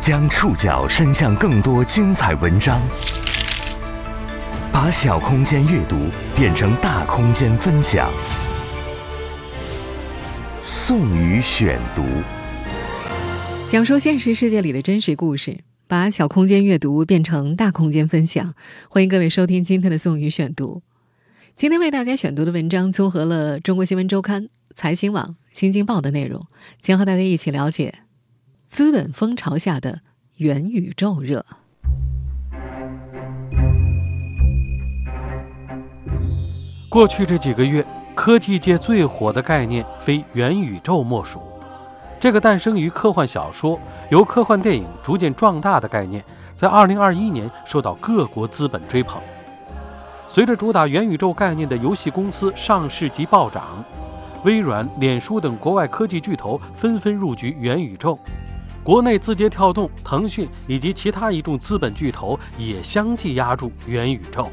将触角伸向更多精彩文章，把小空间阅读变成大空间分享。宋宇选读，讲述现实世界里的真实故事，把小空间阅读变成大空间分享。欢迎各位收听今天的宋宇选读。今天为大家选读的文章综合了《中国新闻周刊》、财新网、新京报的内容，将和大家一起了解资本风潮下的元宇宙热。过去这几个月，科技界最火的概念非元宇宙莫属。这个诞生于科幻小说、由科幻电影逐渐壮大的概念，在2021年受到各国资本追捧。随着主打元宇宙概念的游戏公司上市及暴涨，微软、脸书等国外科技巨头纷纷入局元宇宙。国内字节跳动、腾讯以及其他一众资本巨头也相继压住元宇宙。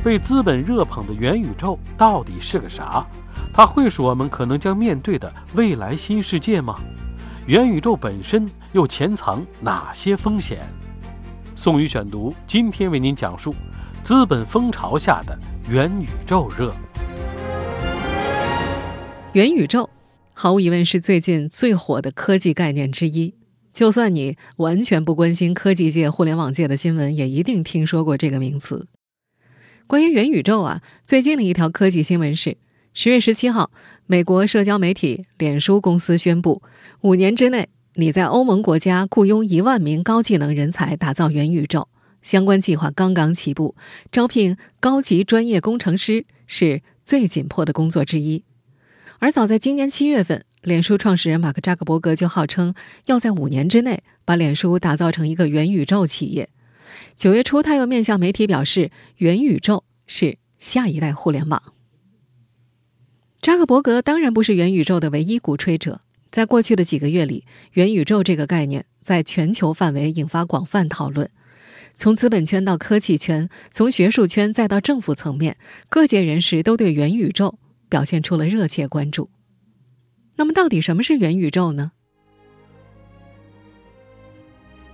被资本热捧的元宇宙到底是个啥？它会是我们可能将面对的未来新世界吗？元宇宙本身又潜藏哪些风险？宋宇选读今天为您讲述。资本风潮下的元宇宙热，元宇宙毫无疑问是最近最火的科技概念之一。就算你完全不关心科技界、互联网界的新闻，也一定听说过这个名词。关于元宇宙啊，最近的一条科技新闻是：十月十七号，美国社交媒体脸书公司宣布，五年之内，你在欧盟国家雇佣一万名高技能人才，打造元宇宙。相关计划刚刚起步，招聘高级专业工程师是最紧迫的工作之一。而早在今年七月份，脸书创始人马克扎克伯格就号称要在五年之内把脸书打造成一个元宇宙企业。九月初，他又面向媒体表示，元宇宙是下一代互联网。扎克伯格当然不是元宇宙的唯一鼓吹者，在过去的几个月里，元宇宙这个概念在全球范围引发广泛讨论。从资本圈到科技圈，从学术圈再到政府层面，各界人士都对元宇宙表现出了热切关注。那么，到底什么是元宇宙呢？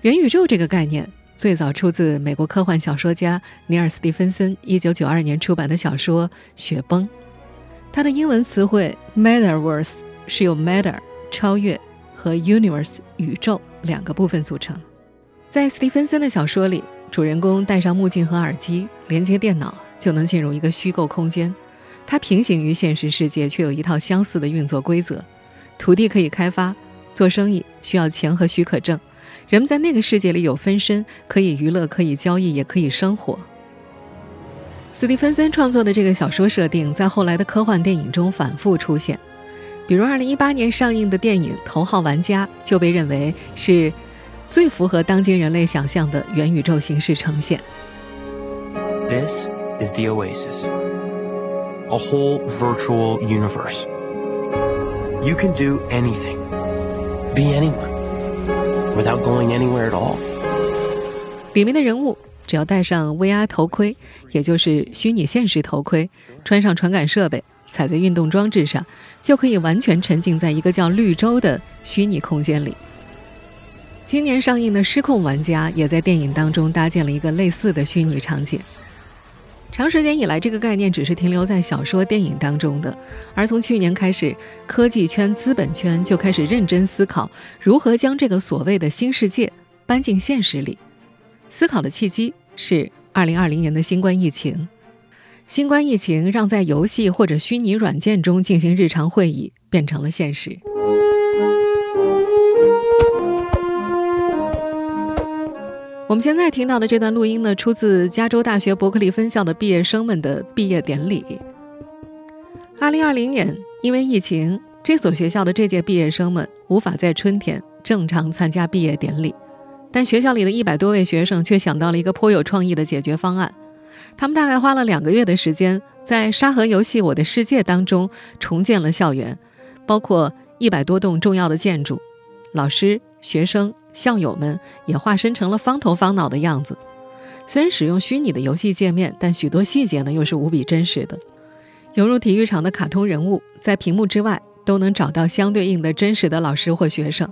元宇宙这个概念最早出自美国科幻小说家尼尔·斯蒂芬森1992年出版的小说《雪崩》，它的英文词汇 “metaverse” 是由 “matter” 超越和 “universe” 宇宙两个部分组成。在斯蒂芬森的小说里，主人公戴上目镜和耳机，连接电脑，就能进入一个虚构空间。它平行于现实世界，却有一套相似的运作规则。土地可以开发，做生意需要钱和许可证。人们在那个世界里有分身，可以娱乐，可以交易，也可以生活。斯蒂芬森创作的这个小说设定，在后来的科幻电影中反复出现。比如，2018年上映的电影《头号玩家》就被认为是。最符合当今人类想象的元宇宙形式呈现。This is the Oasis, a whole virtual universe. You can do anything, be anyone, without going anywhere at all. 里面的人物只要戴上 VR 头盔，也就是虚拟现实头盔，穿上传感设备，踩在运动装置上，就可以完全沉浸在一个叫绿洲的虚拟空间里。今年上映的《失控玩家》也在电影当中搭建了一个类似的虚拟场景。长时间以来，这个概念只是停留在小说、电影当中的，而从去年开始，科技圈、资本圈就开始认真思考如何将这个所谓的新世界搬进现实里。思考的契机是2020年的新冠疫情。新冠疫情让在游戏或者虚拟软件中进行日常会议变成了现实。我们现在听到的这段录音呢，出自加州大学伯克利分校的毕业生们的毕业典礼。二零二零年，因为疫情，这所学校的这届毕业生们无法在春天正常参加毕业典礼，但学校里的一百多位学生却想到了一个颇有创意的解决方案。他们大概花了两个月的时间，在沙盒游戏《我的世界》当中重建了校园，包括一百多栋重要的建筑，老师、学生。校友们也化身成了方头方脑的样子。虽然使用虚拟的游戏界面，但许多细节呢又是无比真实的。犹如体育场的卡通人物，在屏幕之外都能找到相对应的真实的老师或学生。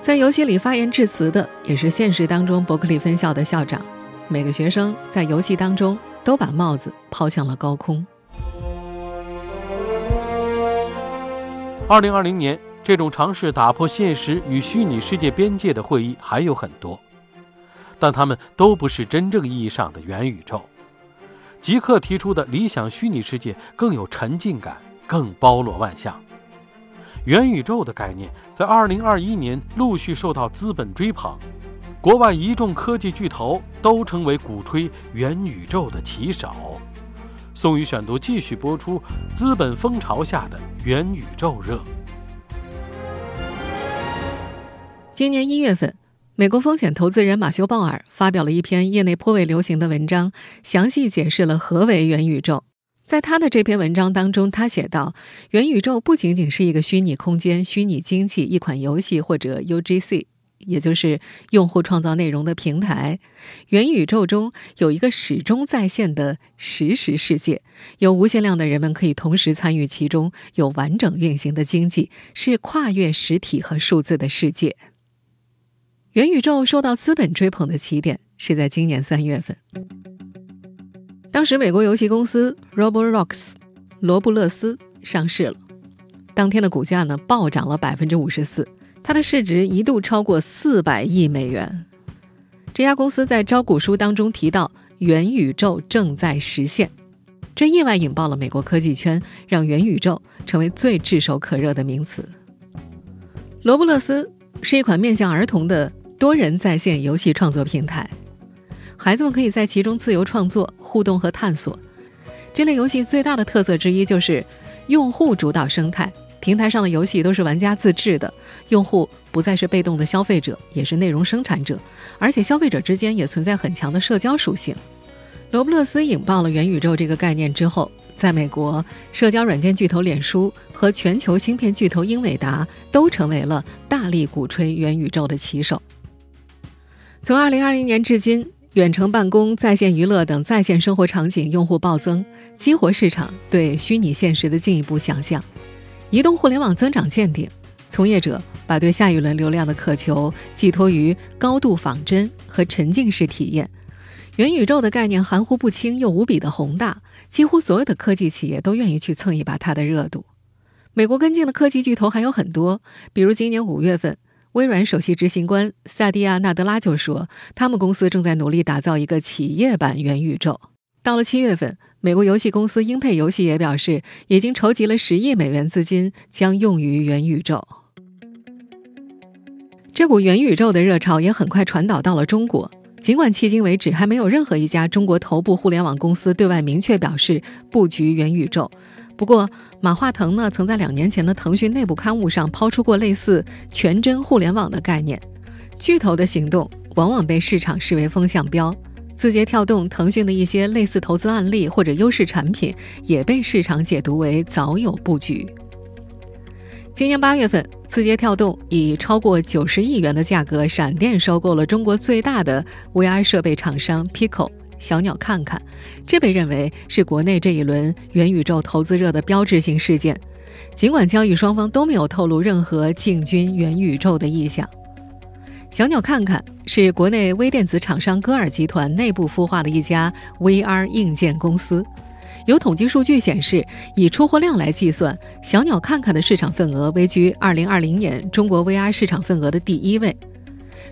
在游戏里发言致辞的也是现实当中伯克利分校的校长。每个学生在游戏当中都把帽子抛向了高空。二零二零年，这种尝试打破现实与虚拟世界边界的会议还有很多，但他们都不是真正意义上的元宇宙。极客提出的理想虚拟世界更有沉浸感，更包罗万象。元宇宙的概念在二零二一年陆续受到资本追捧，国外一众科技巨头都成为鼓吹元宇宙的旗手。宋宇选读继续播出：资本风潮下的元宇宙热。今年一月份。美国风险投资人马修·鲍尔发表了一篇业内颇为流行的文章，详细解释了何为元宇宙。在他的这篇文章当中，他写道：“元宇宙不仅仅是一个虚拟空间、虚拟经济、一款游戏或者 UGC，也就是用户创造内容的平台。元宇宙中有一个始终在线的实时世界，有无限量的人们可以同时参与其中，有完整运行的经济，是跨越实体和数字的世界。”元宇宙受到资本追捧的起点是在今年三月份，当时美国游戏公司 Roblox 罗布勒斯上市了，当天的股价呢暴涨了百分之五十四，它的市值一度超过四百亿美元。这家公司在招股书当中提到元宇宙正在实现，这意外引爆了美国科技圈，让元宇宙成为最炙手可热的名词。罗布勒斯是一款面向儿童的。多人在线游戏创作平台，孩子们可以在其中自由创作、互动和探索。这类游戏最大的特色之一就是用户主导生态，平台上的游戏都是玩家自制的，用户不再是被动的消费者，也是内容生产者，而且消费者之间也存在很强的社交属性。罗布勒斯引爆了元宇宙这个概念之后。在美国，社交软件巨头脸书和全球芯片巨头英伟达都成为了大力鼓吹元宇宙的旗手。从2020年至今，远程办公、在线娱乐等在线生活场景用户暴增，激活市场对虚拟现实的进一步想象。移动互联网增长见顶，从业者把对下一轮流量的渴求寄托于高度仿真和沉浸式体验。元宇宙的概念含糊不清又无比的宏大。几乎所有的科技企业都愿意去蹭一把它的热度。美国跟进的科技巨头还有很多，比如今年五月份，微软首席执行官萨蒂亚·纳德拉就说，他们公司正在努力打造一个企业版元宇宙。到了七月份，美国游戏公司英佩游戏也表示，已经筹集了十亿美元资金，将用于元宇宙。这股元宇宙的热潮也很快传导到了中国。尽管迄今为止还没有任何一家中国头部互联网公司对外明确表示布局元宇宙，不过马化腾呢曾在两年前的腾讯内部刊物上抛出过类似“全真互联网”的概念。巨头的行动往往被市场视为风向标，字节跳动、腾讯的一些类似投资案例或者优势产品也被市场解读为早有布局。今年八月份，字节跳动以超过九十亿元的价格闪电收购了中国最大的 VR 设备厂商 Pico 小鸟看看，这被认为是国内这一轮元宇宙投资热的标志性事件。尽管交易双方都没有透露任何进军元宇宙的意向，小鸟看看是国内微电子厂商歌尔集团内部孵化的一家 VR 硬件公司。有统计数据显示，以出货量来计算，小鸟看看的市场份额位居2020年中国 VR 市场份额的第一位。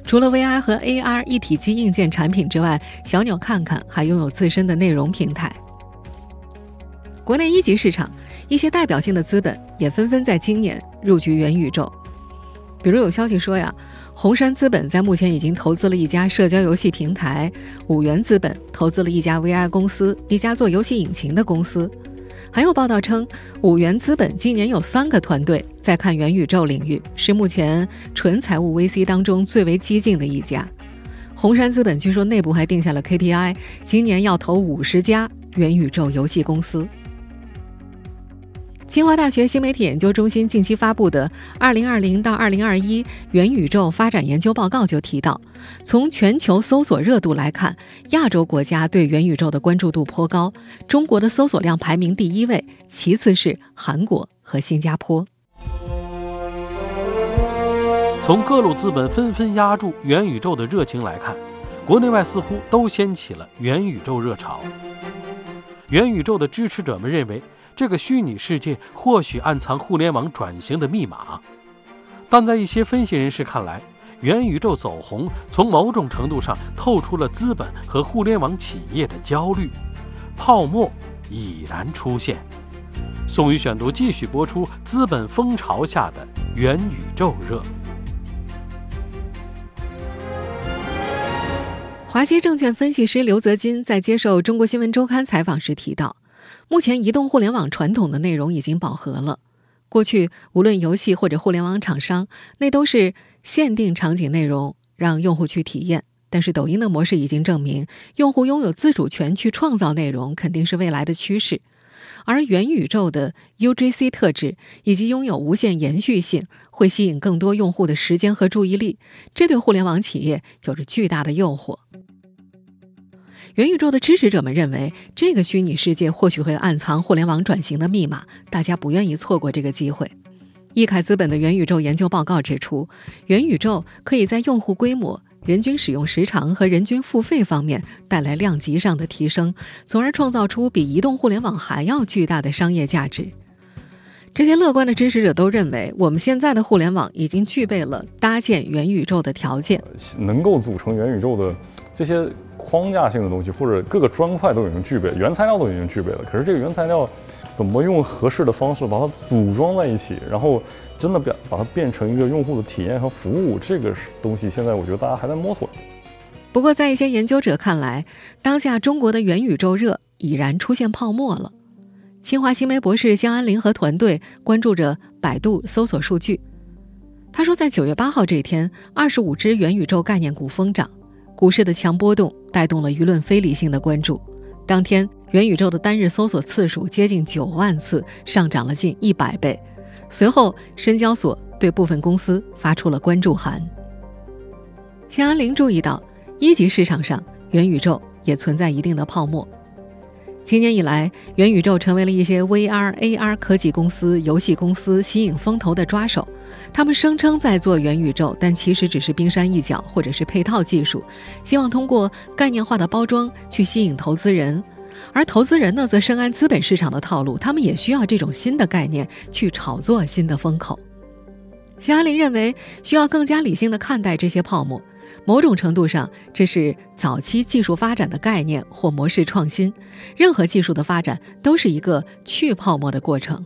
除了 VR 和 AR 一体机硬件产品之外，小鸟看看还拥有自身的内容平台。国内一级市场一些代表性的资本也纷纷在今年入局元宇宙，比如有消息说呀。红杉资本在目前已经投资了一家社交游戏平台，五元资本投资了一家 VR 公司，一家做游戏引擎的公司。还有报道称，五元资本今年有三个团队在看元宇宙领域，是目前纯财务 VC 当中最为激进的一家。红杉资本据说内部还定下了 KPI，今年要投五十家元宇宙游戏公司。清华大学新媒体研究中心近期发布的《二零二零到二零二一元宇宙发展研究报告》就提到，从全球搜索热度来看，亚洲国家对元宇宙的关注度颇高，中国的搜索量排名第一位，其次是韩国和新加坡。从各路资本纷纷压住元宇宙的热情来看，国内外似乎都掀起了元宇宙热潮。元宇宙的支持者们认为，这个虚拟世界或许暗藏互联网转型的密码，但在一些分析人士看来，元宇宙走红从某种程度上透出了资本和互联网企业的焦虑，泡沫已然出现。宋宇选读继续播出：资本风潮下的元宇宙热。华西证券分析师刘泽金在接受中国新闻周刊采访时提到，目前移动互联网传统的内容已经饱和了。过去无论游戏或者互联网厂商，那都是限定场景内容让用户去体验。但是抖音的模式已经证明，用户拥有自主权去创造内容肯定是未来的趋势。而元宇宙的 UGC 特质以及拥有无限延续性，会吸引更多用户的时间和注意力，这对互联网企业有着巨大的诱惑。元宇宙的支持者们认为，这个虚拟世界或许会暗藏互联网转型的密码，大家不愿意错过这个机会。易凯资本的元宇宙研究报告指出，元宇宙可以在用户规模、人均使用时长和人均付费方面带来量级上的提升，从而创造出比移动互联网还要巨大的商业价值。这些乐观的支持者都认为，我们现在的互联网已经具备了搭建元宇宙的条件，能够组成元宇宙的这些。框架性的东西，或者各个砖块都已经具备，原材料都已经具备了。可是这个原材料怎么用合适的方式把它组装在一起，然后真的变把它变成一个用户的体验和服务，这个东西现在我觉得大家还在摸索。不过，在一些研究者看来，当下中国的元宇宙热已然出现泡沫了。清华新媒博士香安林和团队关注着百度搜索数据，他说，在九月八号这一天，二十五只元宇宙概念股疯涨。股市的强波动带动了舆论非理性的关注。当天，元宇宙的单日搜索次数接近九万次，上涨了近一百倍。随后，深交所对部分公司发出了关注函。钱安林注意到，一级市场上元宇宙也存在一定的泡沫。今年以来，元宇宙成为了一些 VR、AR 科技公司、游戏公司吸引风投的抓手。他们声称在做元宇宙，但其实只是冰山一角，或者是配套技术，希望通过概念化的包装去吸引投资人。而投资人呢，则深谙资本市场的套路，他们也需要这种新的概念去炒作新的风口。肖安林认为，需要更加理性的看待这些泡沫。某种程度上，这是早期技术发展的概念或模式创新。任何技术的发展都是一个去泡沫的过程。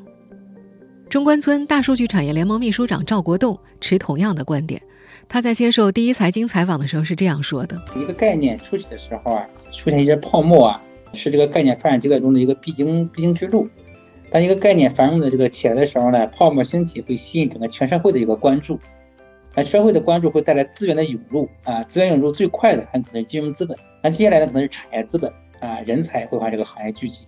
中关村大数据产业联盟秘书长赵国栋持同样的观点。他在接受第一财经采访的时候是这样说的：“一个概念初期的时候啊，出现一些泡沫啊，是这个概念发展阶段中的一个必经必经之路。当一个概念繁荣的这个起来的时候呢，泡沫兴起会吸引整个全社会的一个关注。”那社会的关注会带来资源的涌入啊，资源涌入最快的很可能是金融资本，那接下来呢可能是产业资本啊，人才会往这个行业聚集，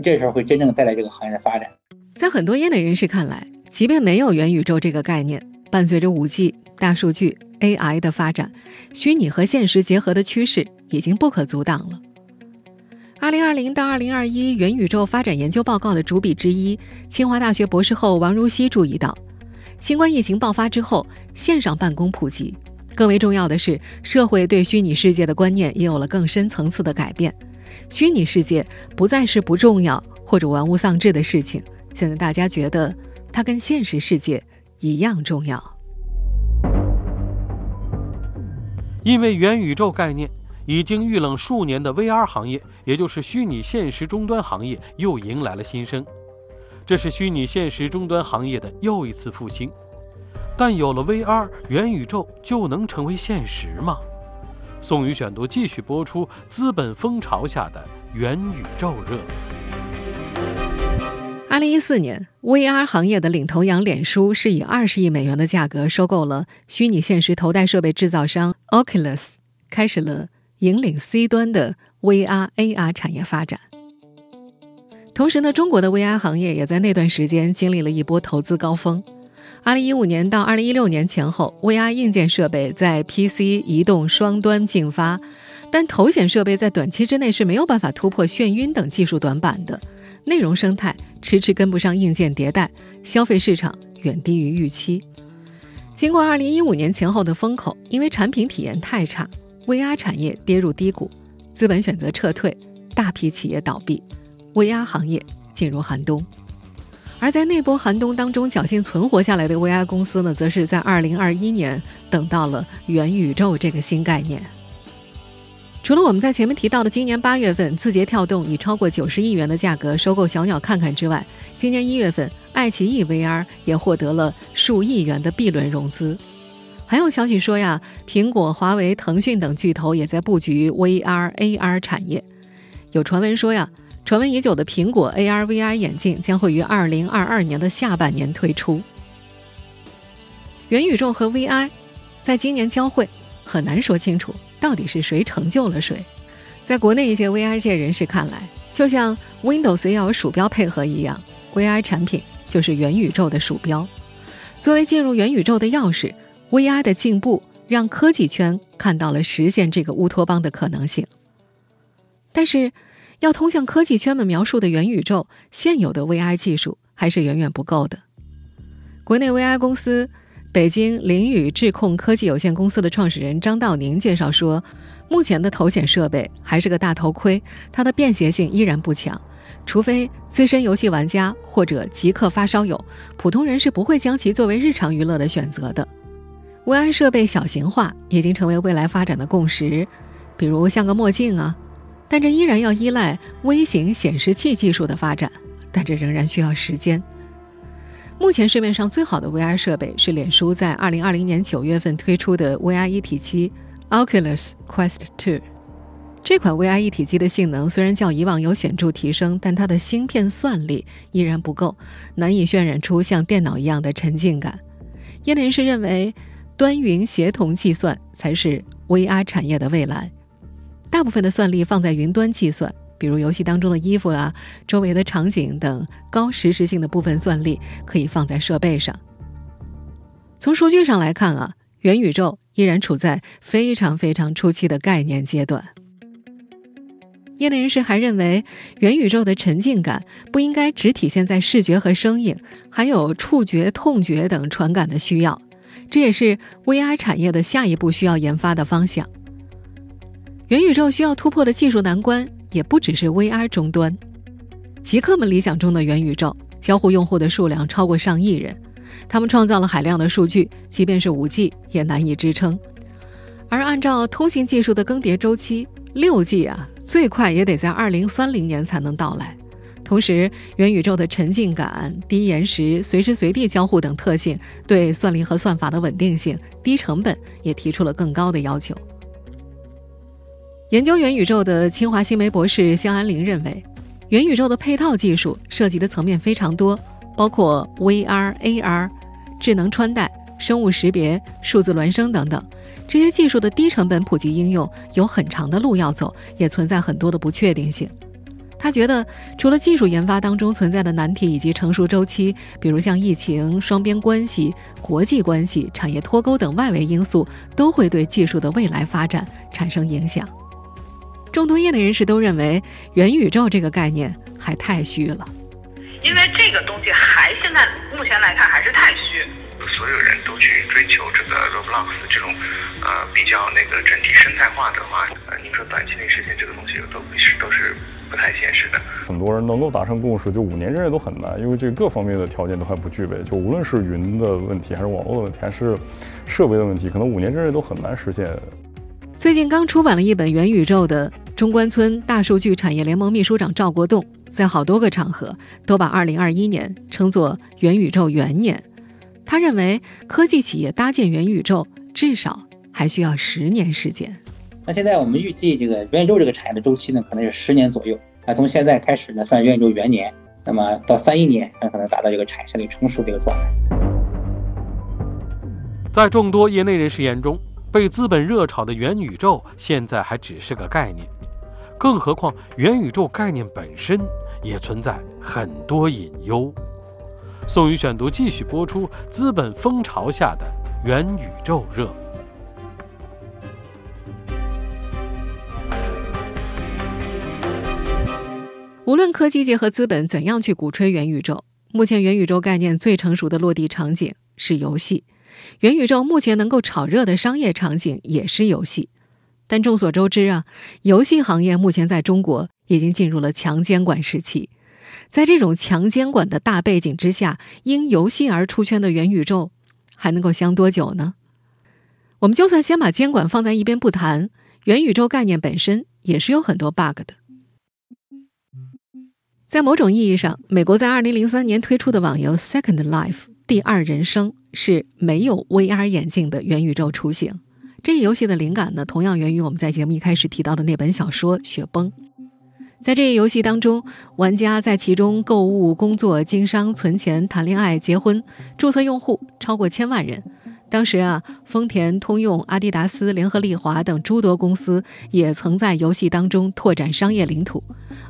这时候会真正带来这个行业的发展。在很多业内人士看来，即便没有元宇宙这个概念，伴随着五 G、大数据、AI 的发展，虚拟和现实结合的趋势已经不可阻挡了。二零二零到二零二一元宇宙发展研究报告的主笔之一，清华大学博士后王如熙注意到。新冠疫情爆发之后，线上办公普及，更为重要的是，社会对虚拟世界的观念也有了更深层次的改变。虚拟世界不再是不重要或者玩物丧志的事情，现在大家觉得它跟现实世界一样重要。因为元宇宙概念已经遇冷数年的 VR 行业，也就是虚拟现实终端行业，又迎来了新生。这是虚拟现实终端行业的又一次复兴，但有了 VR 元宇宙就能成为现实吗？宋宇选读继续播出：资本风潮下的元宇宙热。二零一四年，VR 行业的领头羊脸书是以二十亿美元的价格收购了虚拟现实头戴设备制造商 Oculus，开始了引领 C 端的 VR AR 产业发展。同时呢，中国的 VR 行业也在那段时间经历了一波投资高峰。二零一五年到二零一六年前后，VR 硬件设备在 PC、移动双端进发，但头显设备在短期之内是没有办法突破眩晕等技术短板的，内容生态迟迟跟不上硬件迭代，消费市场远低于预期。经过2015年前后的风口，因为产品体验太差，VR 产业跌入低谷，资本选择撤退，大批企业倒闭，VR 行业进入寒冬。而在那波寒冬当中侥幸存活下来的 VR 公司呢，则是在2021年等到了元宇宙这个新概念。除了我们在前面提到的今年八月份字节跳动以超过九十亿元的价格收购小鸟看看之外，今年一月份。爱奇艺 VR 也获得了数亿元的 B 轮融资，还有消息说呀，苹果、华为、腾讯等巨头也在布局 VR AR 产业。有传闻说呀，传闻已久的苹果 AR VR 眼镜将会于二零二二年的下半年推出。元宇宙和 VR 在今年交汇，很难说清楚到底是谁成就了谁。在国内一些 VR 界人士看来，就像 Windows 要有鼠标配合一样，VR 产品。就是元宇宙的鼠标，作为进入元宇宙的钥匙，VR 的进步让科技圈看到了实现这个乌托邦的可能性。但是，要通向科技圈们描述的元宇宙，现有的 VR 技术还是远远不够的。国内 VR 公司北京凌宇智控科技有限公司的创始人张道宁介绍说，目前的头显设备还是个大头盔，它的便携性依然不强。除非资深游戏玩家或者极客发烧友，普通人是不会将其作为日常娱乐的选择的。VR 设备小型化已经成为未来发展的共识，比如像个墨镜啊，但这依然要依赖微型显示器技术的发展，但这仍然需要时间。目前市面上最好的 VR 设备是脸书在2020年9月份推出的 VR 一体机 Oculus Quest 2。这款 VR 一体机的性能虽然较以往有显著提升，但它的芯片算力依然不够，难以渲染出像电脑一样的沉浸感。业内人士认为，端云协同计算才是 VR 产业的未来。大部分的算力放在云端计算，比如游戏当中的衣服啊、周围的场景等高实时性的部分算力可以放在设备上。从数据上来看啊，元宇宙依然处在非常非常初期的概念阶段。业内人士还认为，元宇宙的沉浸感不应该只体现在视觉和声音，还有触觉、痛觉等传感的需要。这也是 VR 产业的下一步需要研发的方向。元宇宙需要突破的技术难关也不只是 VR 终端。极客们理想中的元宇宙，交互用户的数量超过上亿人，他们创造了海量的数据，即便是 5G 也难以支撑。而按照通信技术的更迭周期，六 G 啊，最快也得在二零三零年才能到来。同时，元宇宙的沉浸感、低延时、随时随地交互等特性，对算力和算法的稳定性、低成本也提出了更高的要求。研究元宇宙的清华新媒博士肖安林认为，元宇宙的配套技术涉及的层面非常多，包括 VR、AR、智能穿戴、生物识别、数字孪生等等。这些技术的低成本普及应用有很长的路要走，也存在很多的不确定性。他觉得，除了技术研发当中存在的难题以及成熟周期，比如像疫情、双边关系、国际关系、产业脱钩等外围因素，都会对技术的未来发展产生影响。众多业内人士都认为，元宇宙这个概念还太虚了，因为这个东西还现在目前来看还是太虚。所有人都去追求这个 Roblox 这种，呃，比较那个整体生态化的话，呃，您说短期内实现这个东西都是都是不太现实的。很多人能够达成共识，就五年之内都很难，因为这各方面的条件都还不具备。就无论是云的问题，还是网络的问题，还是设备的问题，可能五年之内都很难实现。最近刚出版了一本元宇宙的中关村大数据产业联盟秘书长赵国栋，在好多个场合都把2021年称作元宇宙元年。他认为，科技企业搭建元宇宙至少还需要十年时间。那现在我们预计，这个元宇宙这个产业的周期呢，可能是十年左右。那从现在开始呢，算元宇宙元年，那么到三一年，很可能达到这个产业相对成熟的一个状态。在众多业内人士眼中，被资本热炒的元宇宙现在还只是个概念，更何况元宇宙概念本身也存在很多隐忧。宋宇选读继续播出：资本风潮下的元宇宙热。无论科技界和资本怎样去鼓吹元宇宙，目前元宇宙概念最成熟的落地场景是游戏。元宇宙目前能够炒热的商业场景也是游戏。但众所周知啊，游戏行业目前在中国已经进入了强监管时期。在这种强监管的大背景之下，因游戏而出圈的元宇宙还能够香多久呢？我们就算先把监管放在一边不谈，元宇宙概念本身也是有很多 bug 的。在某种意义上，美国在2003年推出的网游《Second Life》第二人生是没有 VR 眼镜的元宇宙雏形。这一游戏的灵感呢，同样源于我们在节目一开始提到的那本小说《雪崩》。在这一游戏当中，玩家在其中购物、工作、经商、存钱、谈恋爱、结婚，注册用户超过千万人。当时啊，丰田、通用、阿迪达斯、联合利华等诸多公司也曾在游戏当中拓展商业领土。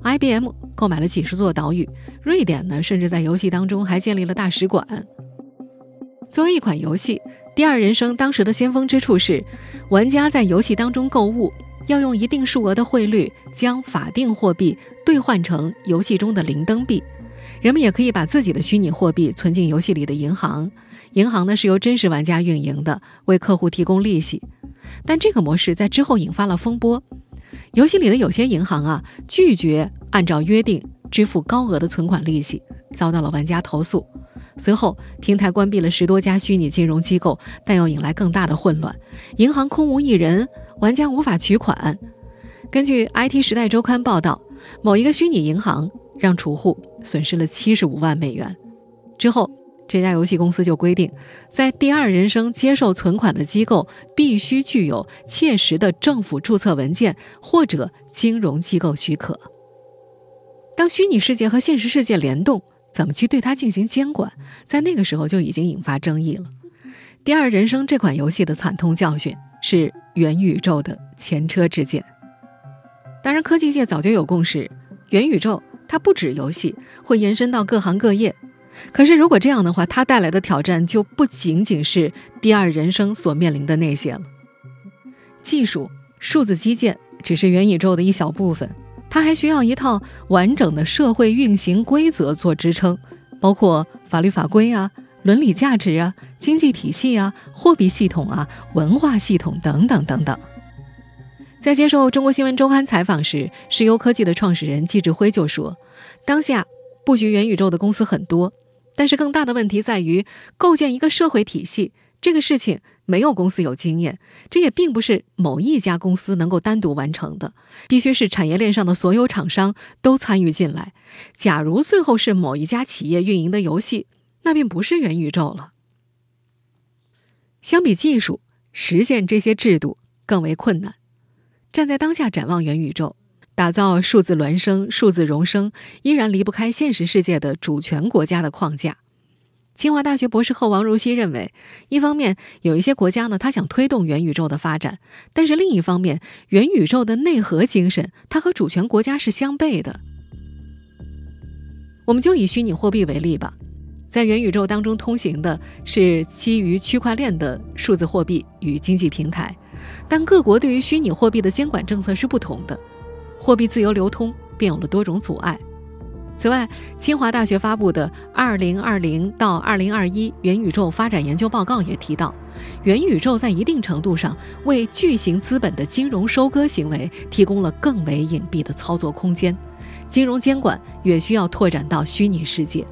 IBM 购买了几十座岛屿，瑞典呢，甚至在游戏当中还建立了大使馆。作为一款游戏，《第二人生》当时的先锋之处是，玩家在游戏当中购物。要用一定数额的汇率将法定货币兑换成游戏中的灵灯币，人们也可以把自己的虚拟货币存进游戏里的银行，银行呢是由真实玩家运营的，为客户提供利息。但这个模式在之后引发了风波，游戏里的有些银行啊拒绝按照约定支付高额的存款利息，遭到了玩家投诉。随后，平台关闭了十多家虚拟金融机构，但又引来更大的混乱，银行空无一人。玩家无法取款。根据《IT 时代周刊》报道，某一个虚拟银行让储户损失了七十五万美元。之后，这家游戏公司就规定，在第二人生接受存款的机构必须具有切实的政府注册文件或者金融机构许可。当虚拟世界和现实世界联动，怎么去对它进行监管，在那个时候就已经引发争议了。《第二人生》这款游戏的惨痛教训是。元宇宙的前车之鉴。当然，科技界早就有共识，元宇宙它不止游戏，会延伸到各行各业。可是，如果这样的话，它带来的挑战就不仅仅是第二人生所面临的那些了。技术、数字基建只是元宇宙的一小部分，它还需要一套完整的社会运行规则做支撑，包括法律法规啊。伦理价值啊，经济体系啊，货币系统啊，文化系统等等等等。在接受中国新闻周刊采访时，石油科技的创始人季志辉就说：“当下布局元宇宙的公司很多，但是更大的问题在于构建一个社会体系，这个事情没有公司有经验，这也并不是某一家公司能够单独完成的，必须是产业链上的所有厂商都参与进来。假如最后是某一家企业运营的游戏。”那便不是元宇宙了。相比技术，实现这些制度更为困难。站在当下展望元宇宙，打造数字孪生、数字荣生，依然离不开现实世界的主权国家的框架。清华大学博士后王如熙认为，一方面有一些国家呢，他想推动元宇宙的发展，但是另一方面，元宇宙的内核精神，它和主权国家是相悖的。我们就以虚拟货币为例吧。在元宇宙当中通行的是基于区块链的数字货币与经济平台，但各国对于虚拟货币的监管政策是不同的，货币自由流通便有了多种阻碍。此外，清华大学发布的《二零二零到二零二一元宇宙发展研究报告》也提到，元宇宙在一定程度上为巨型资本的金融收割行为提供了更为隐蔽的操作空间，金融监管也需要拓展到虚拟世界。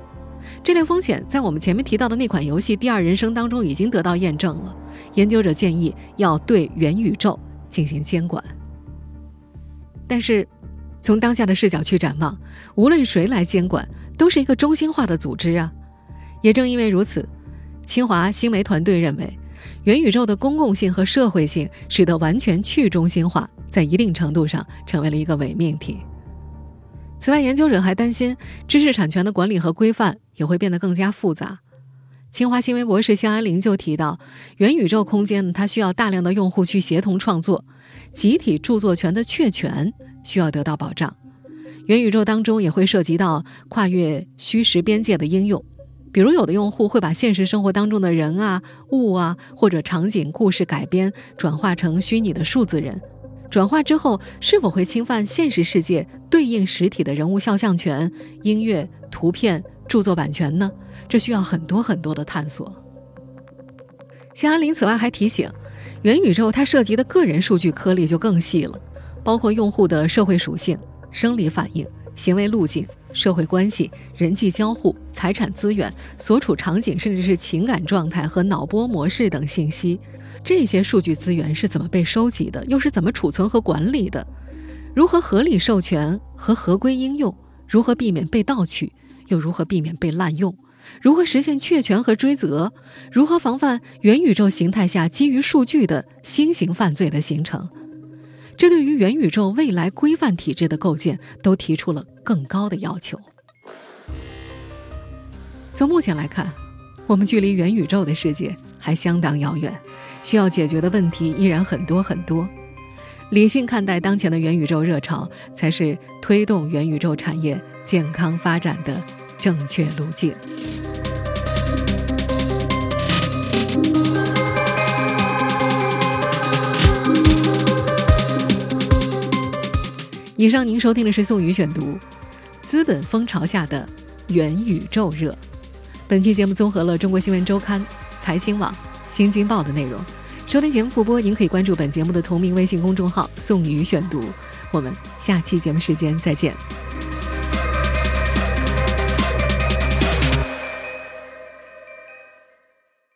这类风险在我们前面提到的那款游戏《第二人生》当中已经得到验证了。研究者建议要对元宇宙进行监管。但是，从当下的视角去展望，无论谁来监管，都是一个中心化的组织啊。也正因为如此，清华新媒团队认为，元宇宙的公共性和社会性，使得完全去中心化在一定程度上成为了一个伪命题。此外，研究者还担心知识产权的管理和规范也会变得更加复杂。清华新闻博士向安林就提到，元宇宙空间，它需要大量的用户去协同创作，集体著作权的确权需要得到保障。元宇宙当中也会涉及到跨越虚实边界的应用，比如有的用户会把现实生活当中的人啊、物啊或者场景、故事改编转化成虚拟的数字人。转化之后是否会侵犯现实世界对应实体的人物肖像权、音乐、图片、著作版权呢？这需要很多很多的探索。谢安林此外还提醒，元宇宙它涉及的个人数据颗粒就更细了，包括用户的社会属性、生理反应、行为路径、社会关系、人际交互、财产资源、所处场景，甚至是情感状态和脑波模式等信息。这些数据资源是怎么被收集的？又是怎么储存和管理的？如何合理授权和合规应用？如何避免被盗取？又如何避免被滥用？如何实现确权和追责？如何防范元宇宙形态下基于数据的新型犯罪的形成？这对于元宇宙未来规范体制的构建都提出了更高的要求。从目前来看，我们距离元宇宙的世界还相当遥远，需要解决的问题依然很多很多。理性看待当前的元宇宙热潮，才是推动元宇宙产业健康发展的正确路径。以上您收听的是宋宇选读《资本风潮下的元宇宙热》。本期节目综合了《中国新闻周刊》、财新网、新京报的内容。收听节目复播，您可以关注本节目的同名微信公众号“宋宇选读”。我们下期节目时间再见。